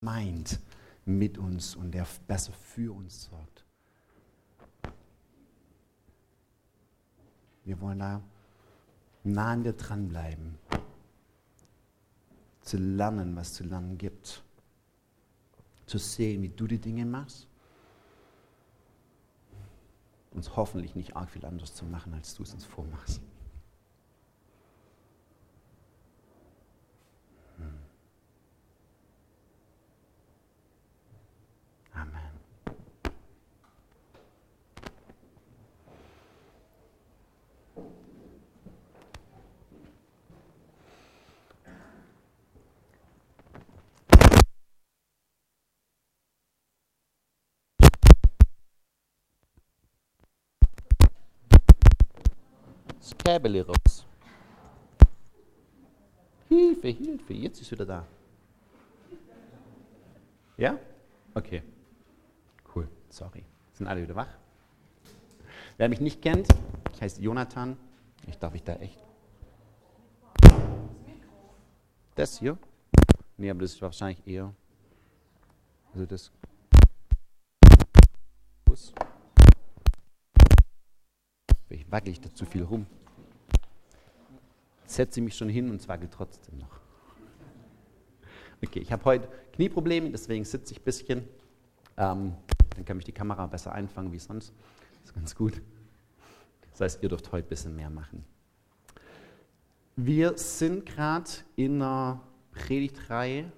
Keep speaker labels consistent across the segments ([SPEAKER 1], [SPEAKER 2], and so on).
[SPEAKER 1] meint mit uns und der besser für uns sorgt. Wir wollen da nah an dir dranbleiben, zu lernen, was zu lernen gibt, zu sehen, wie du die Dinge machst, uns hoffentlich nicht arg viel anders zu machen, als du es uns vormachst. Käbele raus. Hilfe, Hilfe, jetzt ist wieder da. Ja? Okay. Cool, sorry. Sind alle wieder wach? Wer mich nicht kennt, ich heiße Jonathan. Ich darf ich da echt. Das hier? Nee, aber das ist wahrscheinlich eher. Also das. Ich wackel ich da zu viel rum setze mich schon hin und zwackel trotzdem noch. Okay, ich habe heute Knieprobleme, deswegen sitze ich ein bisschen. Ähm, dann kann mich die Kamera besser einfangen wie sonst. Das ist ganz gut. Das heißt, ihr dürft heute ein bisschen mehr machen. Wir sind gerade in einer Predigtreihe,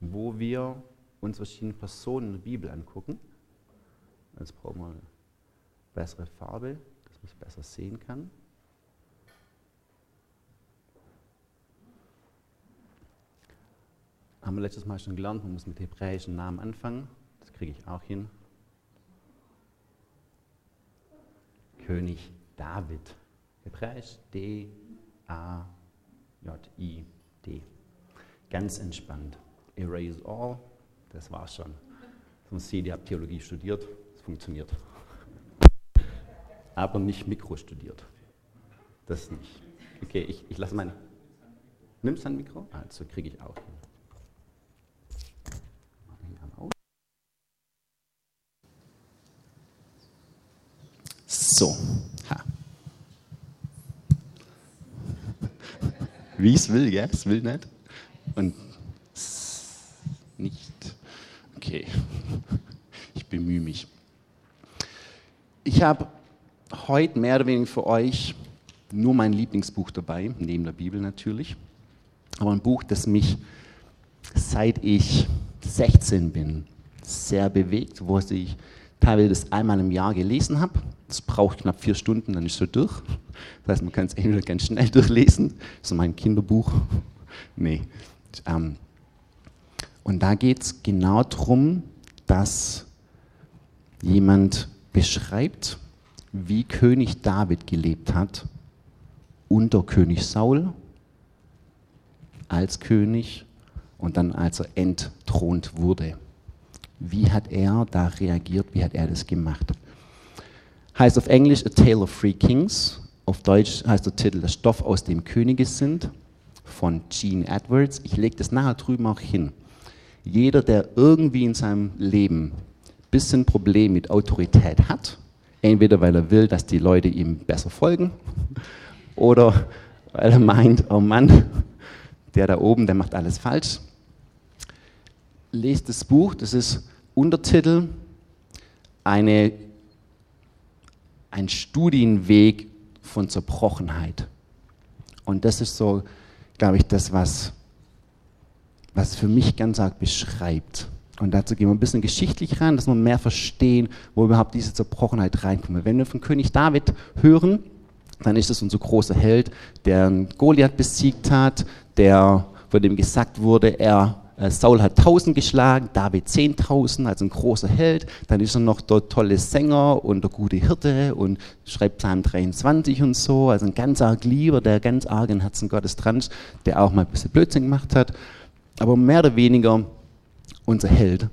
[SPEAKER 1] wo wir uns verschiedene Personen in der Bibel angucken. Jetzt brauchen wir eine bessere Farbe, dass man es besser sehen kann. Haben wir letztes Mal schon gelernt, man muss mit hebräischen Namen anfangen. Das kriege ich auch hin. König David. Hebräisch D-A-J-I-D. Ganz entspannt. Erase all, das war's schon. Sonst sieht, ihr habt Theologie studiert, es funktioniert. Aber nicht Mikro studiert. Das nicht. Okay, ich, ich lasse mein. Nimmst du ein Mikro? Also kriege ich auch hin. So. Ha. Wie es will, gell? Es will nicht. Und nicht. Okay. Ich bemühe mich. Ich habe heute mehr oder weniger für euch nur mein Lieblingsbuch dabei, neben der Bibel natürlich. Aber ein Buch, das mich seit ich 16 bin sehr bewegt, wo ich teilweise das einmal im Jahr gelesen habe das braucht knapp vier Stunden, dann ist es so durch. Das heißt, man kann es entweder ganz schnell durchlesen, so mein Kinderbuch. Nee. Ähm, und da geht es genau darum, dass jemand beschreibt, wie König David gelebt hat unter König Saul als König und dann als er entthront wurde. Wie hat er da reagiert? Wie hat er das gemacht? heißt auf Englisch A Tale of Three Kings. Auf Deutsch heißt der Titel Der Stoff, aus dem Könige sind, von Gene Edwards. Ich lege das nachher drüben auch hin. Jeder, der irgendwie in seinem Leben ein bisschen Problem mit Autorität hat, entweder weil er will, dass die Leute ihm besser folgen, oder weil er meint, oh Mann, der da oben, der macht alles falsch, lest das Buch, das ist Untertitel, eine ein Studienweg von Zerbrochenheit. Und das ist so, glaube ich, das, was, was für mich ganz arg beschreibt. Und dazu gehen wir ein bisschen geschichtlich rein, dass wir mehr verstehen, wo überhaupt diese Zerbrochenheit reinkommt. Wenn wir von König David hören, dann ist es unser großer Held, der Goliath besiegt hat, der, von dem gesagt wurde, er Saul hat 1000 geschlagen, David 10.000, also ein großer Held. Dann ist er noch der tolle Sänger und der gute Hirte und schreibt Psalm 23 und so. Also ein ganz arg Lieber, der ganz arg im Herzen Gottes dran ist, der auch mal ein bisschen Blödsinn gemacht hat. Aber mehr oder weniger unser Held.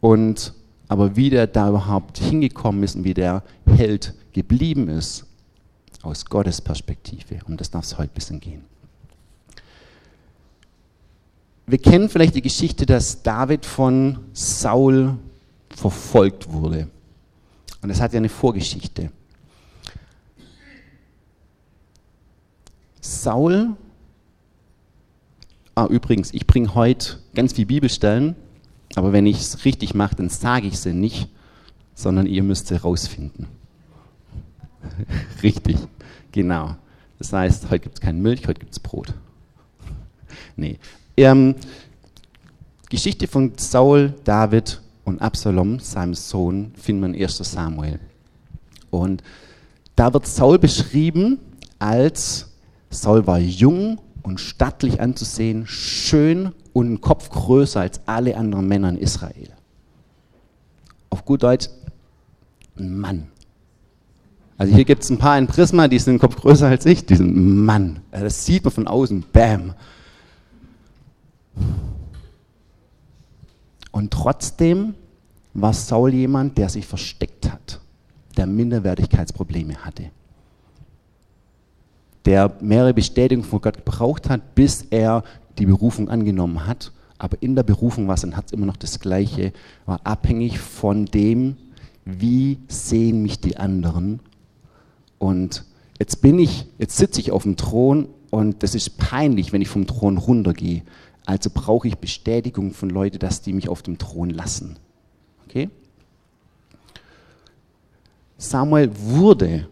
[SPEAKER 1] Und aber wie der da überhaupt hingekommen ist und wie der Held geblieben ist, aus Gottes Perspektive. Um das darf es heute ein bisschen gehen. Wir kennen vielleicht die Geschichte, dass David von Saul verfolgt wurde. Und das hat ja eine Vorgeschichte. Saul, ah, übrigens, ich bringe heute ganz viele Bibelstellen, aber wenn ich es richtig mache, dann sage ich sie nicht, sondern ihr müsst sie rausfinden. richtig, genau. Das heißt, heute gibt es keine Milch, heute gibt es Brot. Nee. Ähm, Geschichte von Saul, David und Absalom, seinem Sohn, finden wir in 1 Samuel. Und da wird Saul beschrieben als Saul war jung und stattlich anzusehen, schön und ein Kopf größer als alle anderen Männer in Israel. Auf gut Deutsch, ein Mann. Also hier gibt es ein paar in Prisma, die sind einen Kopf größer als ich, die sind ein Mann. Das sieht man von außen, bam. Und trotzdem war Saul jemand, der sich versteckt hat, der Minderwertigkeitsprobleme hatte, der mehrere Bestätigungen von Gott gebraucht hat, bis er die Berufung angenommen hat. Aber in der Berufung war sein Herz immer noch das Gleiche, war abhängig von dem, wie sehen mich die anderen. Und jetzt bin ich, jetzt sitze ich auf dem Thron und das ist peinlich, wenn ich vom Thron runtergehe. Also brauche ich Bestätigung von Leuten, dass die mich auf dem Thron lassen. Okay? Samuel wurde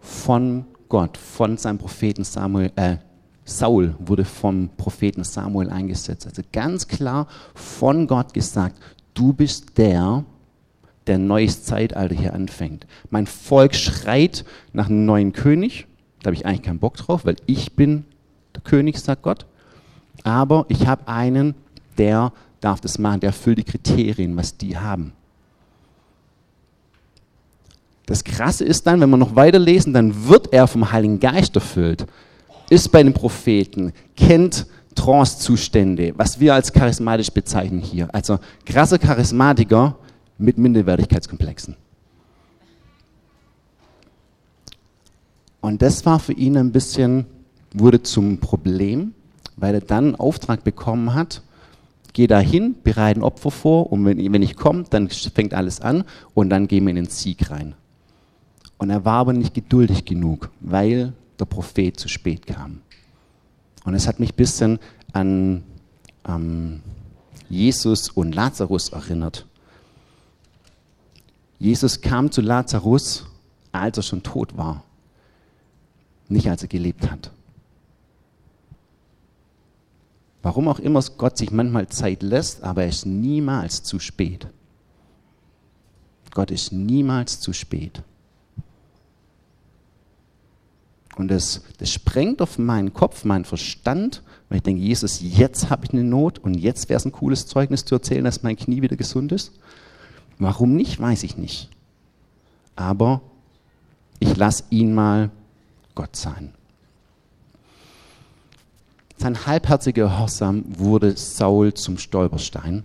[SPEAKER 1] von Gott, von seinem Propheten Samuel, äh, Saul wurde vom Propheten Samuel eingesetzt. Also ganz klar von Gott gesagt, du bist der, der neues Zeitalter hier anfängt. Mein Volk schreit nach einem neuen König. Da habe ich eigentlich keinen Bock drauf, weil ich bin der König, sagt Gott aber ich habe einen, der darf das machen, der erfüllt die Kriterien, was die haben. Das Krasse ist dann, wenn wir noch weiterlesen, dann wird er vom Heiligen Geist erfüllt, ist bei den Propheten, kennt Trance-Zustände, was wir als charismatisch bezeichnen hier. Also krasse Charismatiker mit Minderwertigkeitskomplexen. Und das war für ihn ein bisschen, wurde zum Problem, weil er dann einen Auftrag bekommen hat, geh da hin, bereite ein Opfer vor und wenn, wenn ich komme, dann fängt alles an und dann gehen wir in den Sieg rein. Und er war aber nicht geduldig genug, weil der Prophet zu spät kam. Und es hat mich ein bisschen an ähm, Jesus und Lazarus erinnert. Jesus kam zu Lazarus, als er schon tot war, nicht als er gelebt hat. Warum auch immer Gott sich manchmal Zeit lässt, aber er ist niemals zu spät. Gott ist niemals zu spät. Und das, das sprengt auf meinen Kopf, meinen Verstand, weil ich denke, Jesus, jetzt habe ich eine Not und jetzt wäre es ein cooles Zeugnis zu erzählen, dass mein Knie wieder gesund ist. Warum nicht, weiß ich nicht. Aber ich lasse ihn mal Gott sein. Sein halbherziger Gehorsam wurde Saul zum Stolperstein,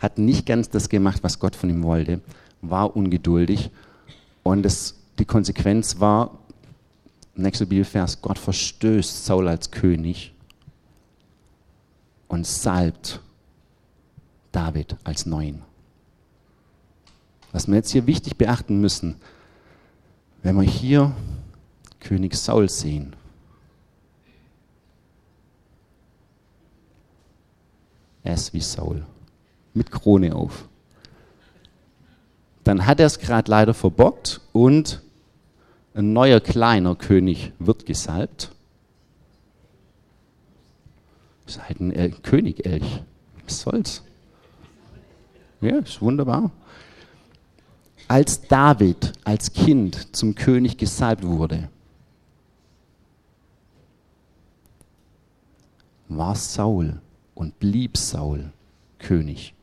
[SPEAKER 1] hat nicht ganz das gemacht, was Gott von ihm wollte, war ungeduldig und das, die Konsequenz war, nächster Bibelvers, Gott verstößt Saul als König und salbt David als Neuen. Was wir jetzt hier wichtig beachten müssen, wenn wir hier König Saul sehen, Ist wie Saul. Mit Krone auf. Dann hat er es gerade leider verbockt und ein neuer kleiner König wird gesalbt. Das ist halt ein El König-Elch. Was soll's? Ja, ist wunderbar. Als David als Kind zum König gesalbt wurde, war Saul und blieb Saul König.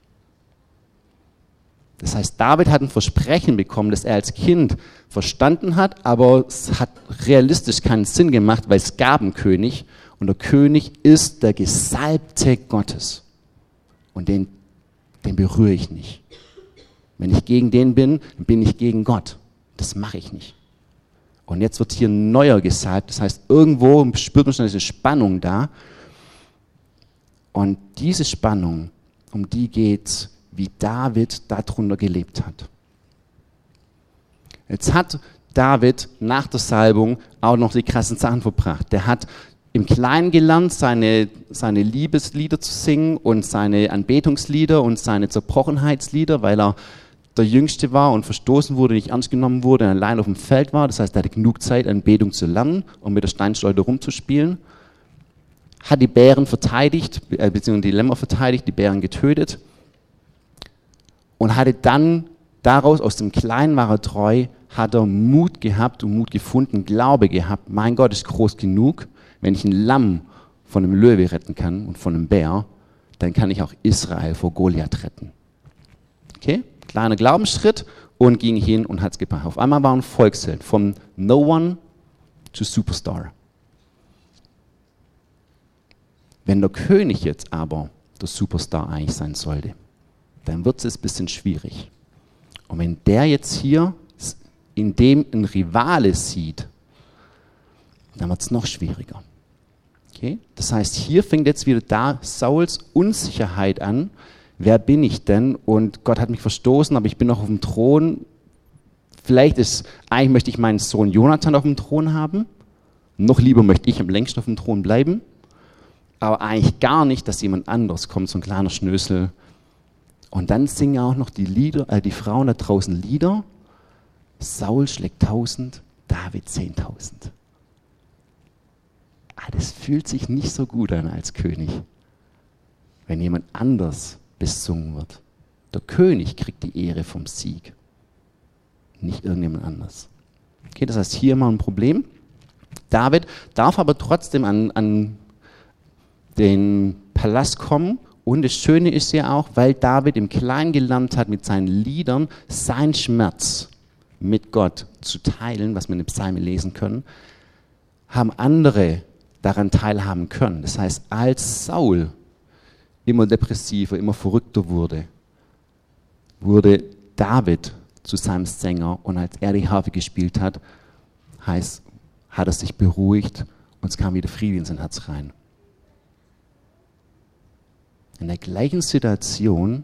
[SPEAKER 1] Das heißt, David hat ein Versprechen bekommen, das er als Kind verstanden hat, aber es hat realistisch keinen Sinn gemacht, weil es gab einen König und der König ist der Gesalbte Gottes. Und den, den berühre ich nicht. Wenn ich gegen den bin, dann bin ich gegen Gott. Das mache ich nicht. Und jetzt wird hier ein neuer gesalbt. Das heißt, irgendwo spürt man schon diese Spannung da. Und diese Spannung, um die geht wie David darunter gelebt hat. Jetzt hat David nach der Salbung auch noch die krassen Sachen verbracht. Der hat im Kleinen gelernt, seine, seine Liebeslieder zu singen und seine Anbetungslieder und seine Zerbrochenheitslieder, weil er der Jüngste war und verstoßen wurde, nicht ernst genommen wurde und allein auf dem Feld war. Das heißt, er hatte genug Zeit, Anbetung zu lernen und mit der Steinschleuder rumzuspielen. Hat die Bären verteidigt, äh, beziehungsweise die Lämmer verteidigt, die Bären getötet. Und hatte dann daraus, aus dem Kleinen war er treu, hat er Mut gehabt und Mut gefunden, Glaube gehabt. Mein Gott ist groß genug wenn ich ein Lamm von einem Löwe retten kann und von einem Bär, dann kann ich auch Israel vor Goliath retten. Okay? Kleiner Glaubensschritt und ging hin und hat es gebracht. Auf einmal war ein Volksheld vom No One zu Superstar. Wenn der König jetzt aber der Superstar eigentlich sein sollte, dann wird es ein bisschen schwierig. Und wenn der jetzt hier in dem ein Rivale sieht, dann wird es noch schwieriger. Okay? Das heißt, hier fängt jetzt wieder da Sauls Unsicherheit an. Wer bin ich denn? Und Gott hat mich verstoßen, aber ich bin noch auf dem Thron. Vielleicht ist, eigentlich möchte ich meinen Sohn Jonathan auf dem Thron haben. Noch lieber möchte ich am längsten auf dem Thron bleiben. Aber eigentlich gar nicht, dass jemand anders kommt, so ein kleiner Schnösel. Und dann singen auch noch die Lieder, äh, die Frauen da draußen Lieder. Saul schlägt tausend, David zehntausend ah, das fühlt sich nicht so gut an als König, wenn jemand anders besungen wird. Der König kriegt die Ehre vom Sieg, nicht irgendjemand anders. Okay, das heißt, hier mal ein Problem. David darf aber trotzdem an, an den Palast kommen. Und das Schöne ist ja auch, weil David im Kleinen gelernt hat, mit seinen Liedern seinen Schmerz mit Gott zu teilen, was wir in den Psalmen lesen können, haben andere daran teilhaben können. Das heißt, als Saul immer depressiver, immer verrückter wurde, wurde David zu seinem Sänger und als er die Harfe gespielt hat, heißt, hat er sich beruhigt und es kam wieder Frieden in sein Herz rein. In der gleichen Situation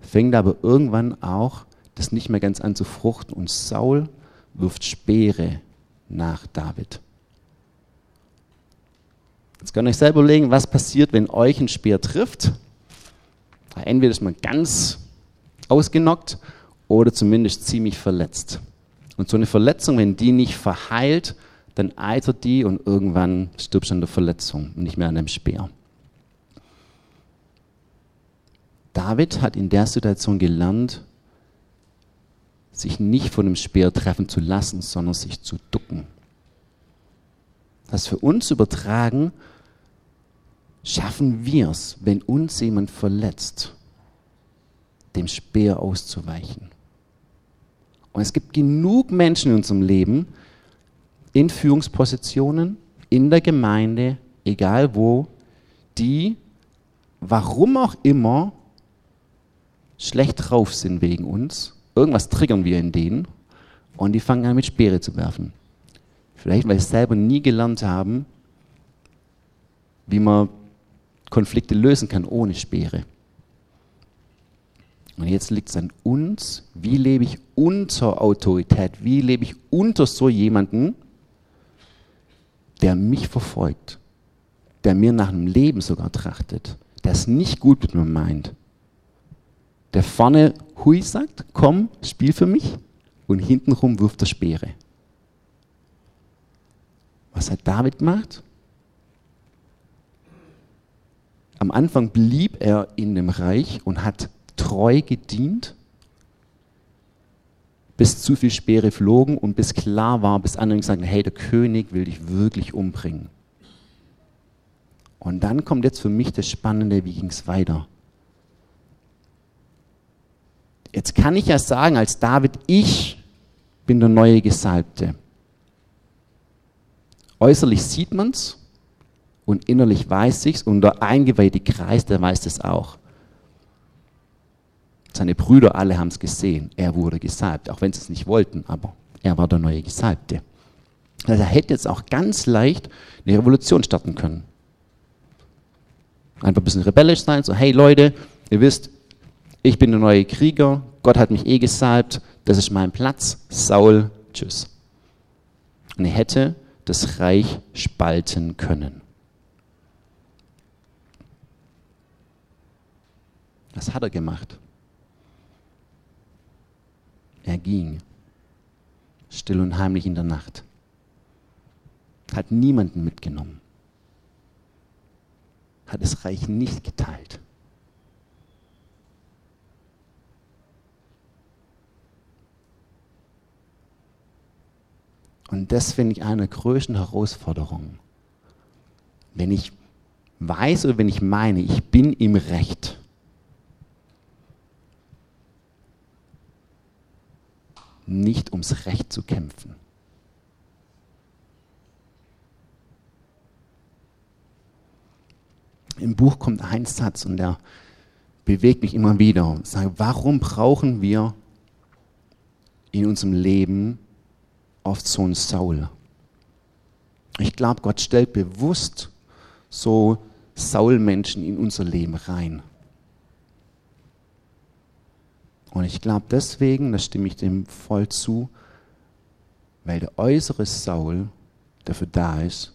[SPEAKER 1] fängt aber irgendwann auch das nicht mehr ganz an zu fruchten und Saul wirft Speere nach David. Jetzt könnt ihr euch selber überlegen, was passiert, wenn euch ein Speer trifft. Entweder ist man ganz ausgenockt oder zumindest ziemlich verletzt. Und so eine Verletzung, wenn die nicht verheilt, dann eitert die und irgendwann stirbst du an der Verletzung und nicht mehr an dem Speer. David hat in der Situation gelernt, sich nicht von dem Speer treffen zu lassen, sondern sich zu ducken. Das für uns übertragen, schaffen wir es, wenn uns jemand verletzt, dem Speer auszuweichen. Und es gibt genug Menschen in unserem Leben, in Führungspositionen, in der Gemeinde, egal wo, die, warum auch immer, schlecht drauf sind wegen uns. Irgendwas triggern wir in denen und die fangen an mit Speere zu werfen. Vielleicht, weil sie selber nie gelernt haben, wie man Konflikte lösen kann ohne Speere. Und jetzt liegt es an uns, wie lebe ich unter Autorität, wie lebe ich unter so jemanden, der mich verfolgt, der mir nach einem Leben sogar trachtet, der es nicht gut mit mir meint, der vorne Hui sagt, komm, spiel für mich, und hintenrum wirft er Speere. Was hat David gemacht? Am Anfang blieb er in dem Reich und hat treu gedient, bis zu viel Speere flogen und bis klar war, bis andere gesagt hey, der König will dich wirklich umbringen. Und dann kommt jetzt für mich das Spannende, wie ging es weiter? Jetzt kann ich ja sagen, als David, ich bin der neue Gesalbte. Äußerlich sieht man es und innerlich weiß ich's und der eingeweihte Kreis, der weiß es auch. Seine Brüder alle haben es gesehen. Er wurde gesalbt, auch wenn sie es nicht wollten, aber er war der neue Gesalbte. Also er hätte jetzt auch ganz leicht eine Revolution starten können. Einfach ein bisschen rebellisch sein, so, hey Leute, ihr wisst, ich bin der neue Krieger, Gott hat mich eh gesalbt, das ist mein Platz, Saul, tschüss. Und er hätte das Reich spalten können. Was hat er gemacht? Er ging still und heimlich in der Nacht. Hat niemanden mitgenommen. Hat das Reich nicht geteilt. Und das finde ich eine der größten Herausforderungen. Wenn ich weiß oder wenn ich meine, ich bin im Recht, nicht ums Recht zu kämpfen. Im Buch kommt ein Satz und der bewegt mich immer wieder. Und sage, warum brauchen wir in unserem Leben oft so einen Saul? Ich glaube, Gott stellt bewusst so Saul-Menschen in unser Leben rein. Und ich glaube deswegen, da stimme ich dem voll zu, weil der äußere Saul dafür da ist,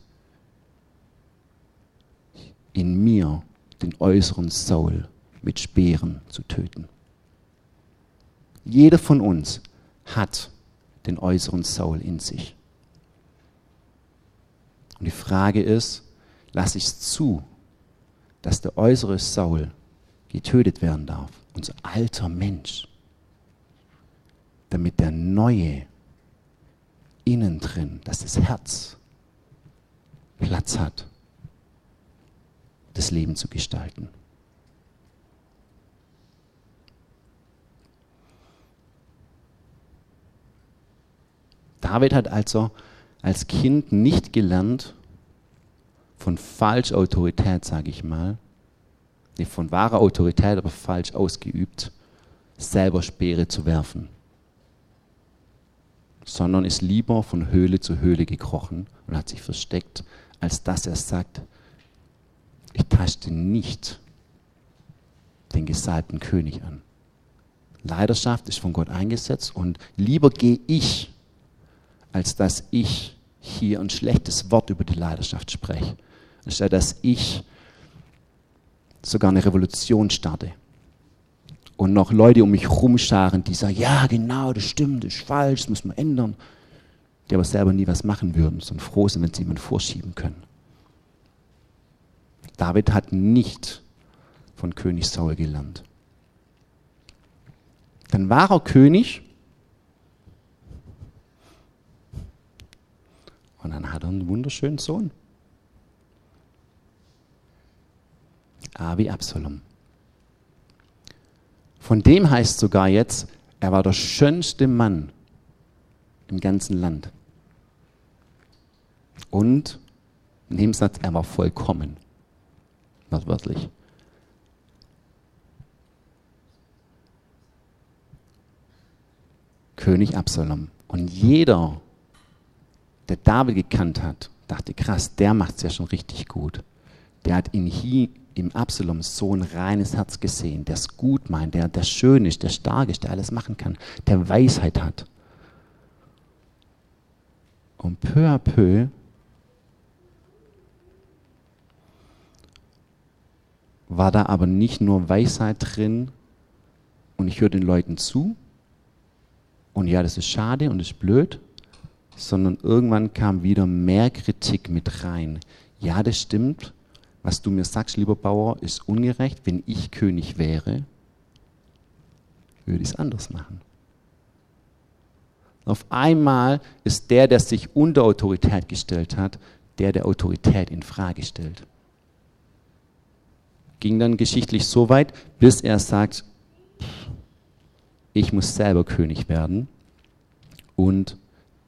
[SPEAKER 1] in mir den äußeren Saul mit Speeren zu töten. Jeder von uns hat den äußeren Saul in sich. Und die Frage ist, lasse ich es zu, dass der äußere Saul getötet werden darf? unser alter Mensch, damit der neue innen drin, dass das Herz Platz hat, das Leben zu gestalten. David hat also als Kind nicht gelernt von Falschautorität, sage ich mal, nee, von wahrer Autorität, aber falsch ausgeübt, selber Speere zu werfen. Sondern ist lieber von Höhle zu Höhle gekrochen und hat sich versteckt, als dass er sagt, ich taste nicht den gesalbten König an. Leidenschaft ist von Gott eingesetzt und lieber gehe ich, als dass ich hier ein schlechtes Wort über die Leidenschaft spreche. Anstatt dass ich sogar eine Revolution starte. Und noch Leute um mich rumscharen, die sagen, ja genau, das stimmt, das ist falsch, das muss man ändern. Die aber selber nie was machen würden, sondern froh sind, wenn sie jemand vorschieben können. David hat nicht von König Saul gelernt. Dann war er König und dann hat er einen wunderschönen Sohn. A wie Absalom. Von dem heißt sogar jetzt, er war der schönste Mann im ganzen Land. Und in dem Satz, er war vollkommen. Wortwörtlich. König Absalom. Und jeder, der David gekannt hat, dachte, krass, der macht es ja schon richtig gut. Der hat ihn hier im Absalom so ein reines Herz gesehen, der es gut meint, der, der schön ist, der stark ist, der alles machen kann, der Weisheit hat. Und peu à peu war da aber nicht nur Weisheit drin und ich höre den Leuten zu und ja, das ist schade und das ist blöd, sondern irgendwann kam wieder mehr Kritik mit rein. Ja, das stimmt, was du mir sagst, lieber Bauer, ist ungerecht. Wenn ich König wäre, würde ich es anders machen. Auf einmal ist der, der sich unter Autorität gestellt hat, der der Autorität in Frage stellt. Ging dann geschichtlich so weit, bis er sagt, ich muss selber König werden und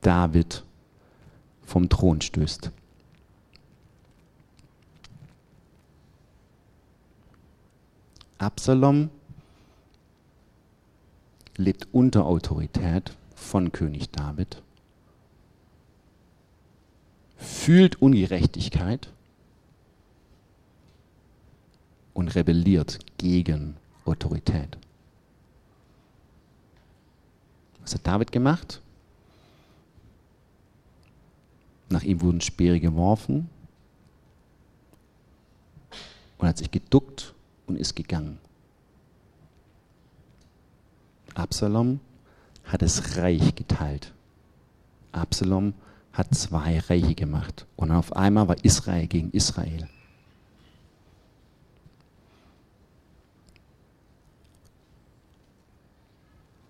[SPEAKER 1] David vom Thron stößt. Absalom lebt unter Autorität von König David, fühlt Ungerechtigkeit und rebelliert gegen Autorität. Was hat David gemacht? Nach ihm wurden Speere geworfen und hat sich geduckt und ist gegangen. Absalom hat das Reich geteilt. Absalom hat zwei Reiche gemacht. Und auf einmal war Israel gegen Israel.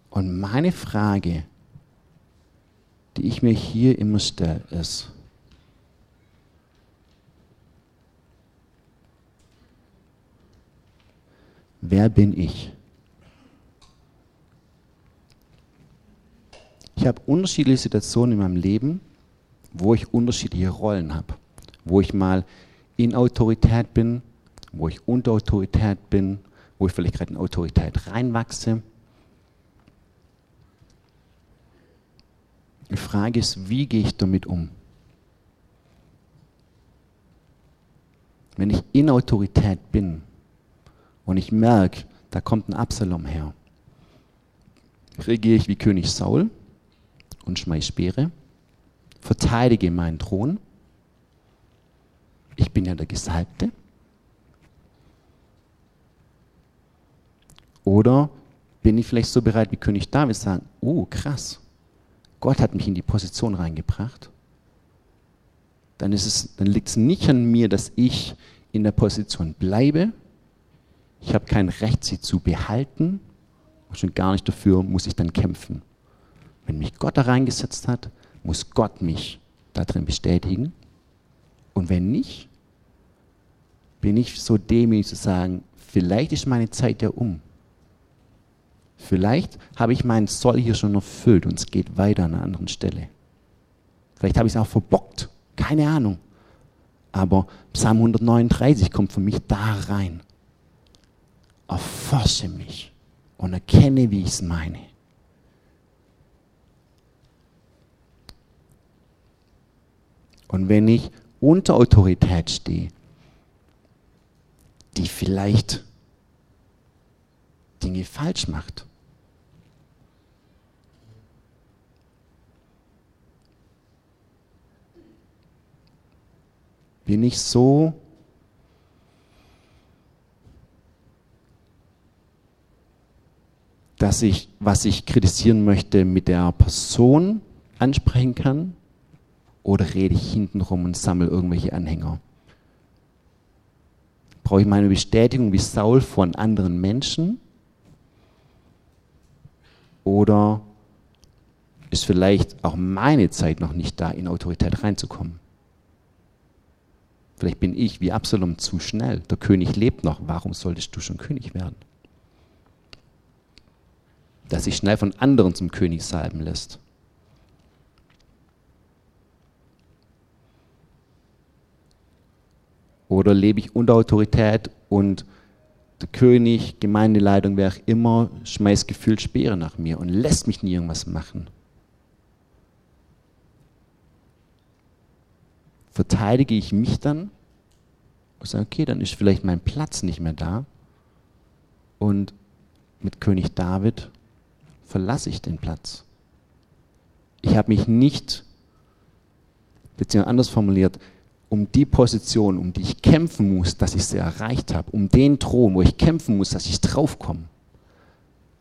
[SPEAKER 1] Und meine Frage, die ich mir hier immer stelle, ist, wer bin ich? Ich habe unterschiedliche Situationen in meinem Leben, wo ich unterschiedliche Rollen habe. Wo ich mal in Autorität bin, wo ich unter Autorität bin, wo ich vielleicht gerade in Autorität reinwachse. Die Frage ist, wie gehe ich damit um? Wenn ich in Autorität bin und ich merke, da kommt ein Absalom her, reagiere ich wie König Saul und schmeiß Speere, verteidige meinen Thron. Ich bin ja der Gesalbte. Oder bin ich vielleicht so bereit wie König David sagen, oh krass, Gott hat mich in die Position reingebracht. Dann, dann liegt es nicht an mir, dass ich in der Position bleibe. Ich habe kein Recht, sie zu behalten. Und schon gar nicht dafür muss ich dann kämpfen. Wenn mich Gott da reingesetzt hat, muss Gott mich darin bestätigen. Und wenn nicht, bin ich so demütig zu sagen, vielleicht ist meine Zeit ja um. Vielleicht habe ich meinen Soll hier schon erfüllt und es geht weiter an einer anderen Stelle. Vielleicht habe ich es auch verbockt. Keine Ahnung. Aber Psalm 139 kommt für mich da rein. Erforsche mich und erkenne, wie ich es meine. Und wenn ich unter Autorität stehe, die vielleicht Dinge falsch macht, bin ich so dass ich, was ich kritisieren möchte, mit der Person ansprechen kann oder rede ich hintenrum und sammle irgendwelche Anhänger? Brauche ich meine Bestätigung wie Saul von anderen Menschen? Oder ist vielleicht auch meine Zeit noch nicht da, in Autorität reinzukommen? Vielleicht bin ich wie Absalom zu schnell. Der König lebt noch. Warum solltest du schon König werden? Dass sich schnell von anderen zum König salben lässt. Oder lebe ich unter Autorität und der König, Gemeindeleitung, wer auch immer, schmeißt gefühlt Speere nach mir und lässt mich nie irgendwas machen. Verteidige ich mich dann und sage, okay, dann ist vielleicht mein Platz nicht mehr da. Und mit König David verlasse ich den Platz. Ich habe mich nicht, beziehungsweise anders formuliert, um die Position, um die ich kämpfen muss, dass ich sie erreicht habe, um den Thron, wo ich kämpfen muss, dass ich draufkomme,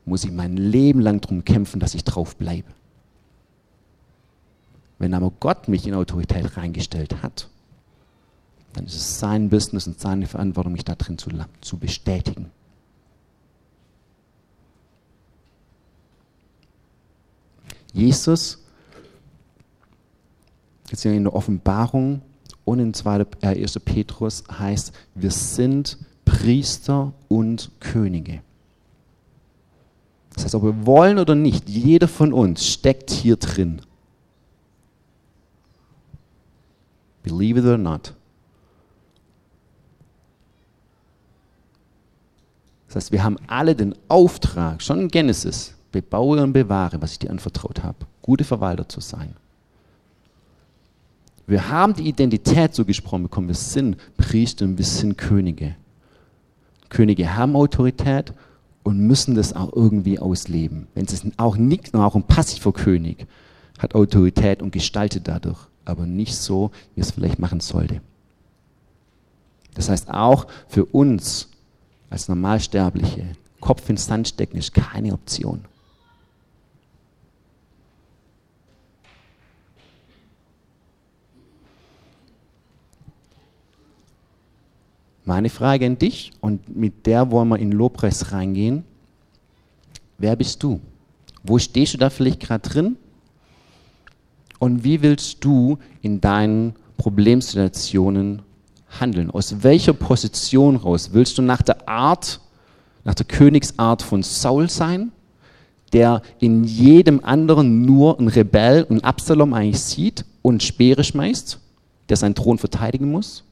[SPEAKER 1] muss ich mein Leben lang darum kämpfen, dass ich drauf bleibe. Wenn aber Gott mich in Autorität reingestellt hat, dann ist es sein Business und seine Verantwortung, mich da drin zu, zu bestätigen. Jesus, jetzt in der Offenbarung und in 2. 1. Äh, Petrus heißt, wir sind Priester und Könige. Das heißt, ob wir wollen oder nicht, jeder von uns steckt hier drin. Believe it or not. Das heißt, wir haben alle den Auftrag, schon in Genesis, bebaue und bewahre, was ich dir anvertraut habe, gute Verwalter zu sein. Wir haben die Identität so gesprochen bekommen, wir sind Priester und wir sind Könige. Könige haben Autorität und müssen das auch irgendwie ausleben. Wenn es auch nicht, auch ein passiver König hat Autorität und gestaltet dadurch, aber nicht so, wie es vielleicht machen sollte. Das heißt, auch für uns als Normalsterbliche, Kopf in Sand stecken ist keine Option. Meine Frage an dich und mit der wollen wir in Lobpreis reingehen. Wer bist du? Wo stehst du da vielleicht gerade drin? Und wie willst du in deinen Problemsituationen handeln? Aus welcher Position raus? Willst du nach der Art, nach der Königsart von Saul sein, der in jedem anderen nur ein Rebell, und Absalom eigentlich sieht und Speere schmeißt, der seinen Thron verteidigen muss?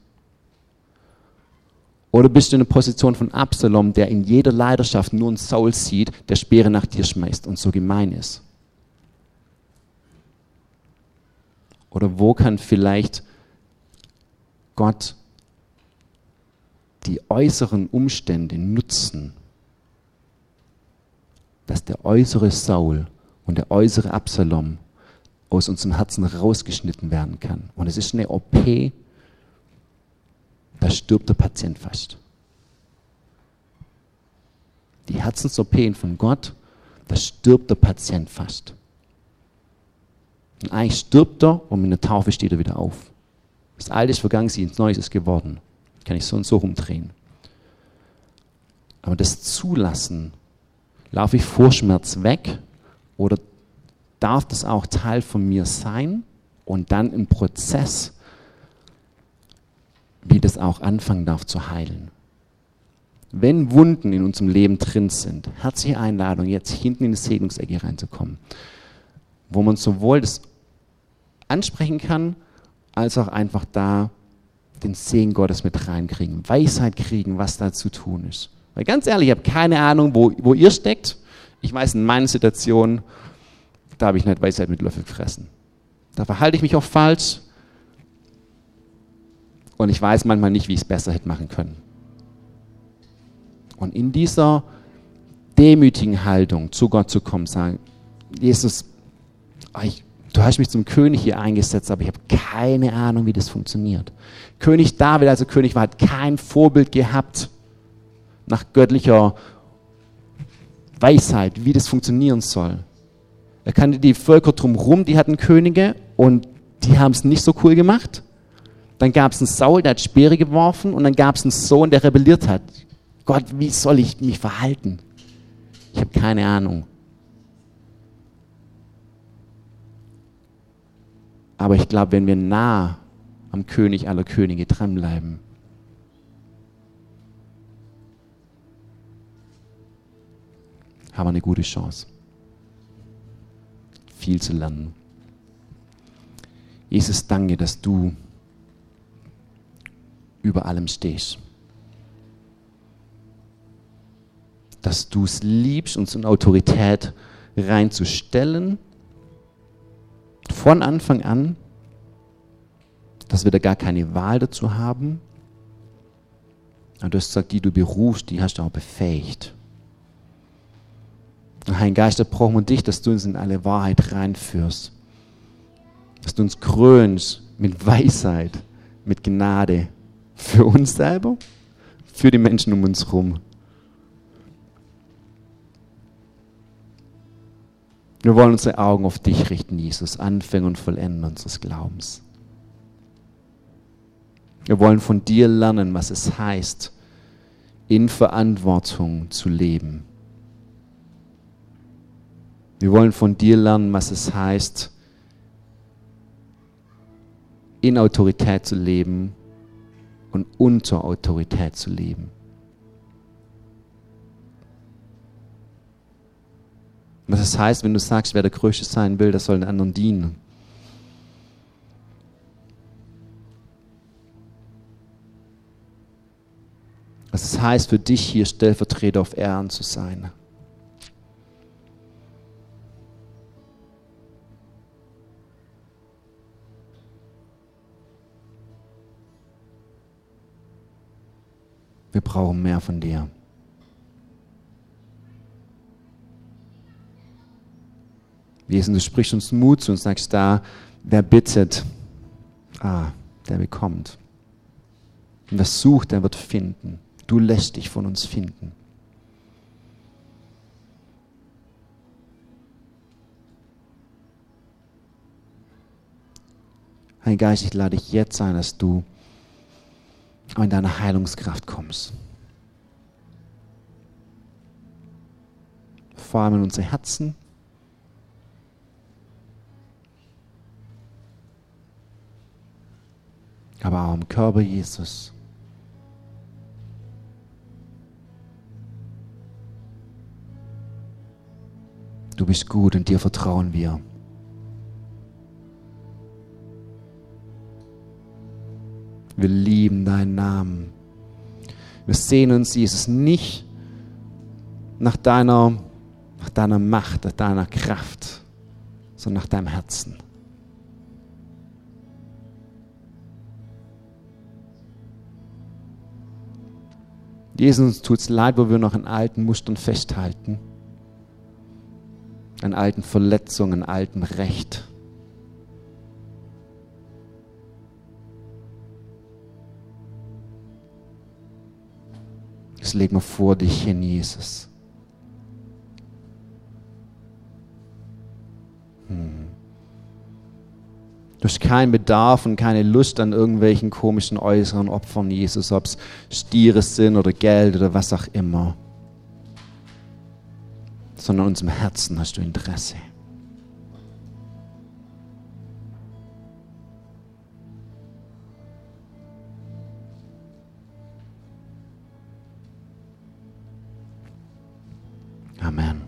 [SPEAKER 1] Oder bist du in der Position von Absalom, der in jeder Leidenschaft nur einen Saul sieht, der Speere nach dir schmeißt und so gemein ist? Oder wo kann vielleicht Gott die äußeren Umstände nutzen, dass der äußere Saul und der äußere Absalom aus unserem Herzen rausgeschnitten werden kann. Und es ist eine OP, da stirbt der Patient fast. Die Herzens-OP von Gott, da stirbt der Patient fast. Und eigentlich stirbt er und mit der Taufe steht er wieder auf. Das Alte ist vergangen, sie ins Neues ist geworden. Kann ich so und so rumdrehen. Aber das Zulassen, laufe ich vor Schmerz weg oder darf das auch Teil von mir sein und dann im Prozess wie das auch anfangen darf zu heilen. Wenn Wunden in unserem Leben drin sind, herzliche Einladung, jetzt hinten in die Segnungsecke reinzukommen, wo man sowohl das ansprechen kann, als auch einfach da den Segen Gottes mit reinkriegen, Weisheit kriegen, was da zu tun ist. Weil ganz ehrlich, ich habe keine Ahnung, wo, wo ihr steckt. Ich weiß, in meiner Situation, da habe ich nicht Weisheit mit Löffel gefressen. Da verhalte ich mich auch falsch. Und ich weiß manchmal nicht, wie ich es besser hätte machen können. Und in dieser demütigen Haltung zu Gott zu kommen, sagen, Jesus, ah, ich, du hast mich zum König hier eingesetzt, aber ich habe keine Ahnung, wie das funktioniert. König David, also König war, hat kein Vorbild gehabt nach göttlicher Weisheit, wie das funktionieren soll. Er kannte die Völker drumherum, die hatten Könige und die haben es nicht so cool gemacht. Dann gab es einen Saul, der hat Speere geworfen und dann gab es einen Sohn, der rebelliert hat. Gott, wie soll ich mich verhalten? Ich habe keine Ahnung. Aber ich glaube, wenn wir nah am König aller Könige dranbleiben, haben wir eine gute Chance, viel zu lernen. Jesus, danke, dass du über allem stehst. Dass du es liebst, uns in Autorität reinzustellen, von Anfang an, dass wir da gar keine Wahl dazu haben. Und du hast gesagt, die du berufst, die hast du auch befähigt. Und Heiliger Geist, da brauchen wir dich, dass du uns in alle Wahrheit reinführst. Dass du uns krönst mit Weisheit, mit Gnade, für uns selber, für die Menschen um uns herum. Wir wollen unsere Augen auf dich richten, Jesus, Anfänger und Vollender unseres Glaubens. Wir wollen von dir lernen, was es heißt, in Verantwortung zu leben. Wir wollen von dir lernen, was es heißt, in Autorität zu leben und unter Autorität zu leben. Was das heißt, wenn du sagst, wer der Größte sein will, der soll den anderen dienen. Was es heißt, für dich hier Stellvertreter auf Ehren zu sein. Wir brauchen mehr von dir. Jesus, du sprichst uns Mut zu und sagst da, wer bittet, ah, der bekommt. Und wer sucht, der wird finden. Du lässt dich von uns finden. Heiliger Geist, ich lade dich jetzt ein, dass du in deine Heilungskraft kommst. Vor allem in unsere Herzen. Aber auch im Körper Jesus. Du bist gut und dir vertrauen wir. Wir lieben deinen Namen. Wir sehen uns, Jesus, nicht nach deiner, nach deiner Macht, nach deiner Kraft, sondern nach deinem Herzen. Jesus, tut es leid, wo wir noch an alten Mustern festhalten, an alten Verletzungen, an altem Recht. Das legen wir vor dich hin, Jesus. Hm. Du hast keinen Bedarf und keine Lust an irgendwelchen komischen äußeren Opfern, Jesus, ob es Stiere sind oder Geld oder was auch immer. Sondern an unserem Herzen hast du Interesse. Amen.